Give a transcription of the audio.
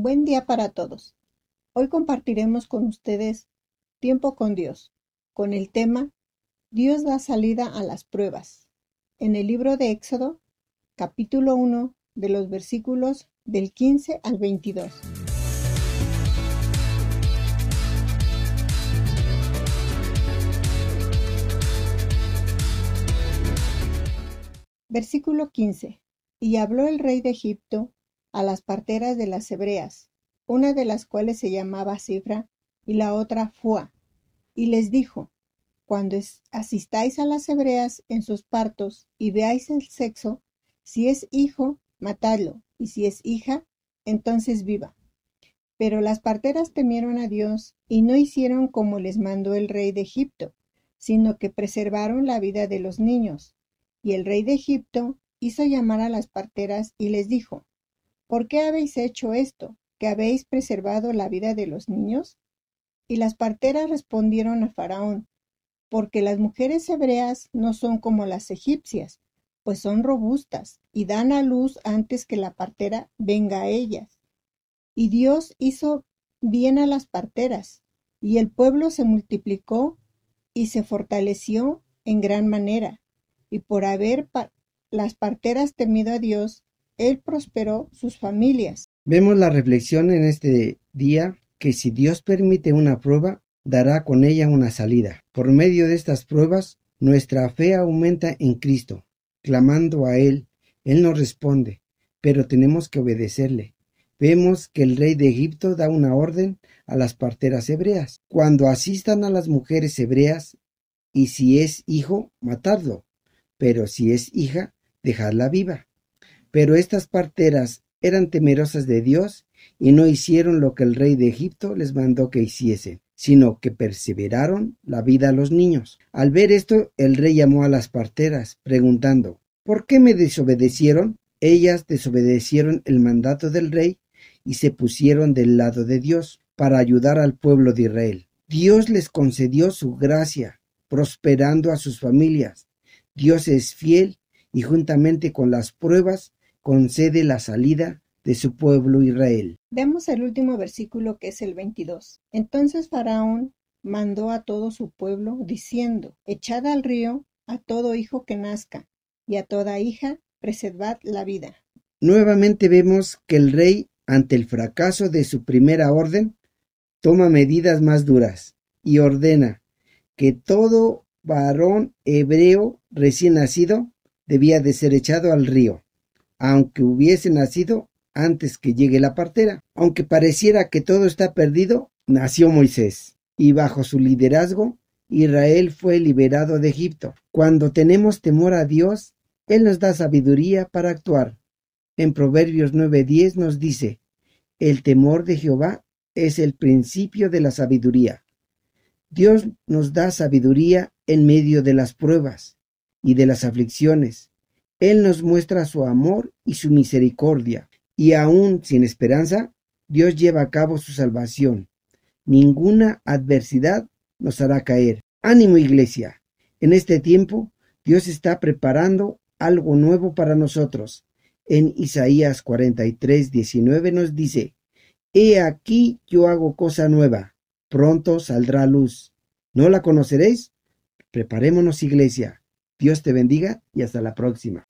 Buen día para todos. Hoy compartiremos con ustedes Tiempo con Dios, con el tema Dios da salida a las pruebas. En el libro de Éxodo, capítulo 1, de los versículos del 15 al 22. Versículo 15. Y habló el rey de Egipto a las parteras de las hebreas, una de las cuales se llamaba Cifra y la otra Fua, y les dijo, cuando asistáis a las hebreas en sus partos y veáis el sexo, si es hijo, matadlo, y si es hija, entonces viva. Pero las parteras temieron a Dios y no hicieron como les mandó el rey de Egipto, sino que preservaron la vida de los niños. Y el rey de Egipto hizo llamar a las parteras y les dijo, ¿Por qué habéis hecho esto, que habéis preservado la vida de los niños? Y las parteras respondieron a Faraón, porque las mujeres hebreas no son como las egipcias, pues son robustas y dan a luz antes que la partera venga a ellas. Y Dios hizo bien a las parteras, y el pueblo se multiplicó y se fortaleció en gran manera, y por haber las parteras temido a Dios, él prosperó sus familias. Vemos la reflexión en este día que si Dios permite una prueba, dará con ella una salida. Por medio de estas pruebas, nuestra fe aumenta en Cristo. Clamando a Él, Él nos responde, pero tenemos que obedecerle. Vemos que el rey de Egipto da una orden a las parteras hebreas. Cuando asistan a las mujeres hebreas, y si es hijo, matadlo, pero si es hija, dejadla viva. Pero estas parteras eran temerosas de Dios y no hicieron lo que el rey de Egipto les mandó que hiciesen, sino que perseveraron la vida a los niños. Al ver esto, el rey llamó a las parteras, preguntando, ¿por qué me desobedecieron? Ellas desobedecieron el mandato del rey y se pusieron del lado de Dios para ayudar al pueblo de Israel. Dios les concedió su gracia, prosperando a sus familias. Dios es fiel y juntamente con las pruebas concede la salida de su pueblo Israel. Vemos el último versículo que es el 22. Entonces Faraón mandó a todo su pueblo diciendo, echad al río a todo hijo que nazca y a toda hija preservad la vida. Nuevamente vemos que el rey, ante el fracaso de su primera orden, toma medidas más duras y ordena que todo varón hebreo recién nacido debía de ser echado al río aunque hubiese nacido antes que llegue la partera. Aunque pareciera que todo está perdido, nació Moisés, y bajo su liderazgo, Israel fue liberado de Egipto. Cuando tenemos temor a Dios, Él nos da sabiduría para actuar. En Proverbios 9:10 nos dice, el temor de Jehová es el principio de la sabiduría. Dios nos da sabiduría en medio de las pruebas y de las aflicciones, él nos muestra su amor y su misericordia, y aún sin esperanza, Dios lleva a cabo su salvación. Ninguna adversidad nos hará caer. Ánimo iglesia. En este tiempo, Dios está preparando algo nuevo para nosotros. En Isaías 43, 19 nos dice, He aquí yo hago cosa nueva, pronto saldrá luz. ¿No la conoceréis? Preparémonos iglesia. Dios te bendiga y hasta la próxima.